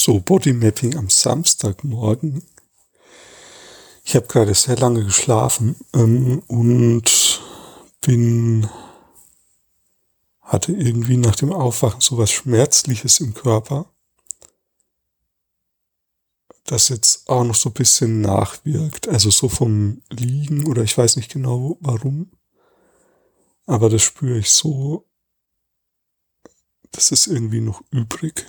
So, Bodymapping am Samstagmorgen. Ich habe gerade sehr lange geschlafen ähm, und bin hatte irgendwie nach dem Aufwachen so was Schmerzliches im Körper, das jetzt auch noch so ein bisschen nachwirkt. Also so vom Liegen oder ich weiß nicht genau warum, aber das spüre ich so, das ist irgendwie noch übrig.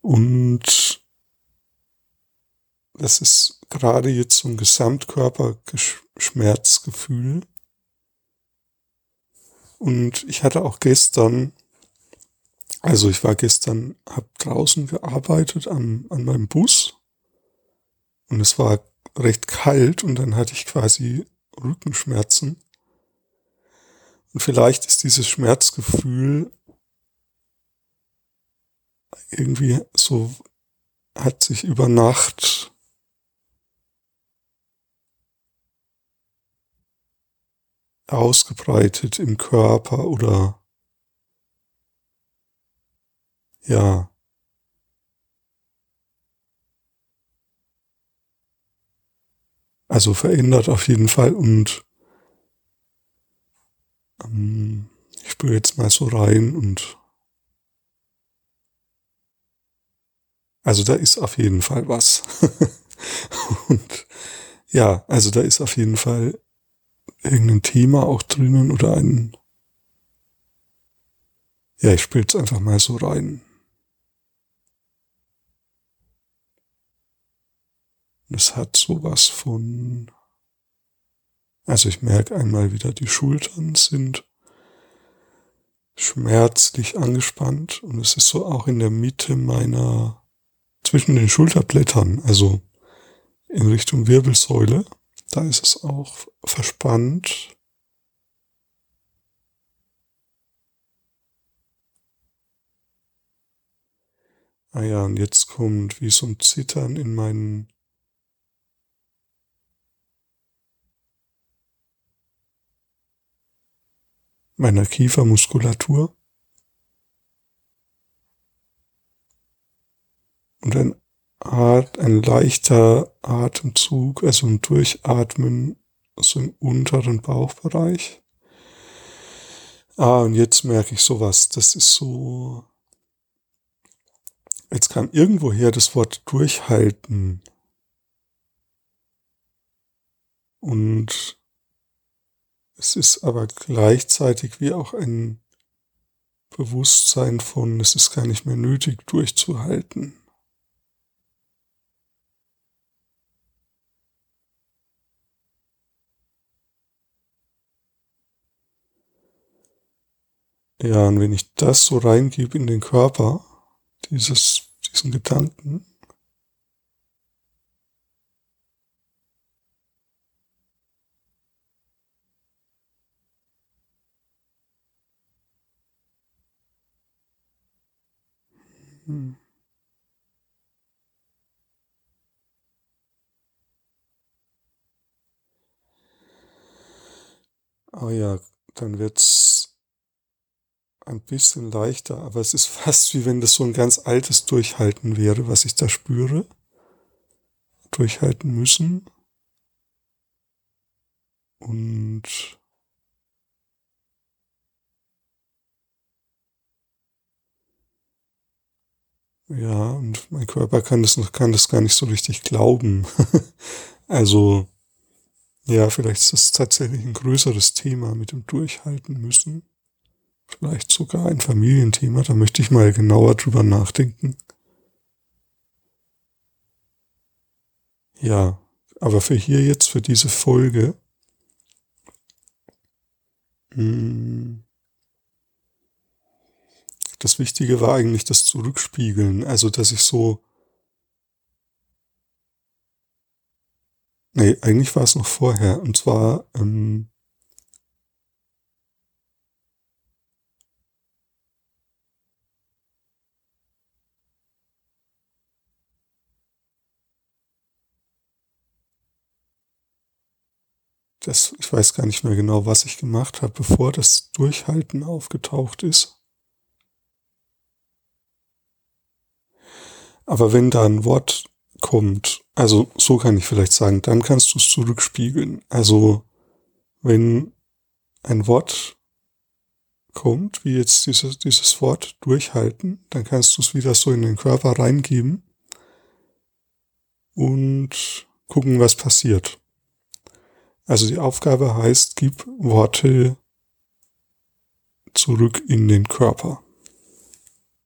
Und das ist gerade jetzt so ein Gesamtkörperschmerzgefühl. Und ich hatte auch gestern, also ich war gestern, habe draußen gearbeitet an, an meinem Bus und es war recht kalt und dann hatte ich quasi Rückenschmerzen. Und vielleicht ist dieses Schmerzgefühl irgendwie so, hat sich über Nacht ausgebreitet im Körper oder ja. Also verändert auf jeden Fall und ähm, ich spüre jetzt mal so rein und also da ist auf jeden Fall was. und ja, also da ist auf jeden Fall irgendein Thema auch drinnen oder ein, ja, ich spiele es einfach mal so rein. Es hat sowas von, also ich merke einmal wieder, die Schultern sind schmerzlich angespannt und es ist so auch in der Mitte meiner, zwischen den Schulterblättern, also in Richtung Wirbelsäule. Da ist es auch verspannt. Ah ja, und jetzt kommt wie so ein Zittern in meinen meiner Kiefermuskulatur. Und ein Art, ein leichter Atemzug, also ein Durchatmen so im unteren Bauchbereich. Ah, und jetzt merke ich sowas. Das ist so. Jetzt kam irgendwoher das Wort durchhalten. Und es ist aber gleichzeitig wie auch ein Bewusstsein von, es ist gar nicht mehr nötig durchzuhalten. Ja, und wenn ich das so reingebe in den Körper, dieses, diesen Gedanken, hm. Oh ja, dann wird's ein bisschen leichter, aber es ist fast wie wenn das so ein ganz altes Durchhalten wäre, was ich da spüre. Durchhalten müssen. Und ja, und mein Körper kann das noch, kann das gar nicht so richtig glauben. also, ja, vielleicht ist das tatsächlich ein größeres Thema mit dem Durchhalten müssen. Vielleicht sogar ein Familienthema, da möchte ich mal genauer drüber nachdenken. Ja, aber für hier jetzt, für diese Folge, hm, das Wichtige war eigentlich das Zurückspiegeln, also dass ich so, nee, eigentlich war es noch vorher, und zwar, ähm, das, ich weiß gar nicht mehr genau, was ich gemacht habe, bevor das Durchhalten aufgetaucht ist. Aber wenn da ein Wort kommt, also so kann ich vielleicht sagen, dann kannst du es zurückspiegeln. Also wenn ein Wort kommt, wie jetzt dieses, dieses Wort durchhalten, dann kannst du es wieder so in den Körper reingeben und gucken, was passiert. Also die Aufgabe heißt, gib Worte zurück in den Körper.